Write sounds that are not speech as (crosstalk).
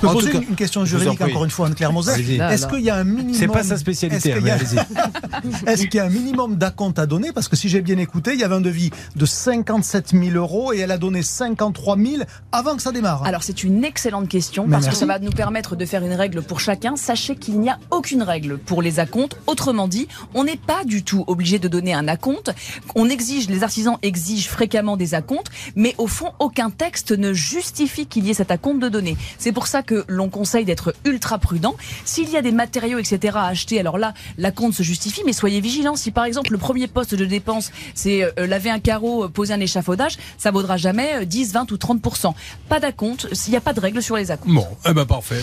peux En poser cas, une question en juridique encore une fois, Anne-Claire Moser. Est-ce qu'il y a un minimum C'est pas sa spécialité, (laughs) Est-ce qu'il y a- y un minimum d'acompte à donner Parce que si j'ai bien écouté, il y avait un devis de 57 000 euros et elle a donné 53 000 avant que ça démarre. Alors c'est une excellente question Mais parce merci. que ça va nous permettre de faire une règle pour chacun. Sachez qu'il n'y a aucune règle pour les acomptes. Autrement dit, on n'est pas du tout obligé de donner un acompte. On exige, les artisans exigent fréquemment des acomptes, mais au fond, aucun texte ne justifie qu'il y ait cet acompte de données. C'est pour ça que l'on conseille d'être ultra prudent. S'il y a des matériaux, etc. à acheter, alors là, l'acompte se justifie, mais soyez vigilants. Si par exemple le premier poste de dépense, c'est euh, laver un carreau, euh, poser un échafaudage, ça vaudra jamais euh, 10, 20 ou 30% Pas d'acompte, s'il n'y a pas de règle sur les acomptes. Bon, eh ben parfait.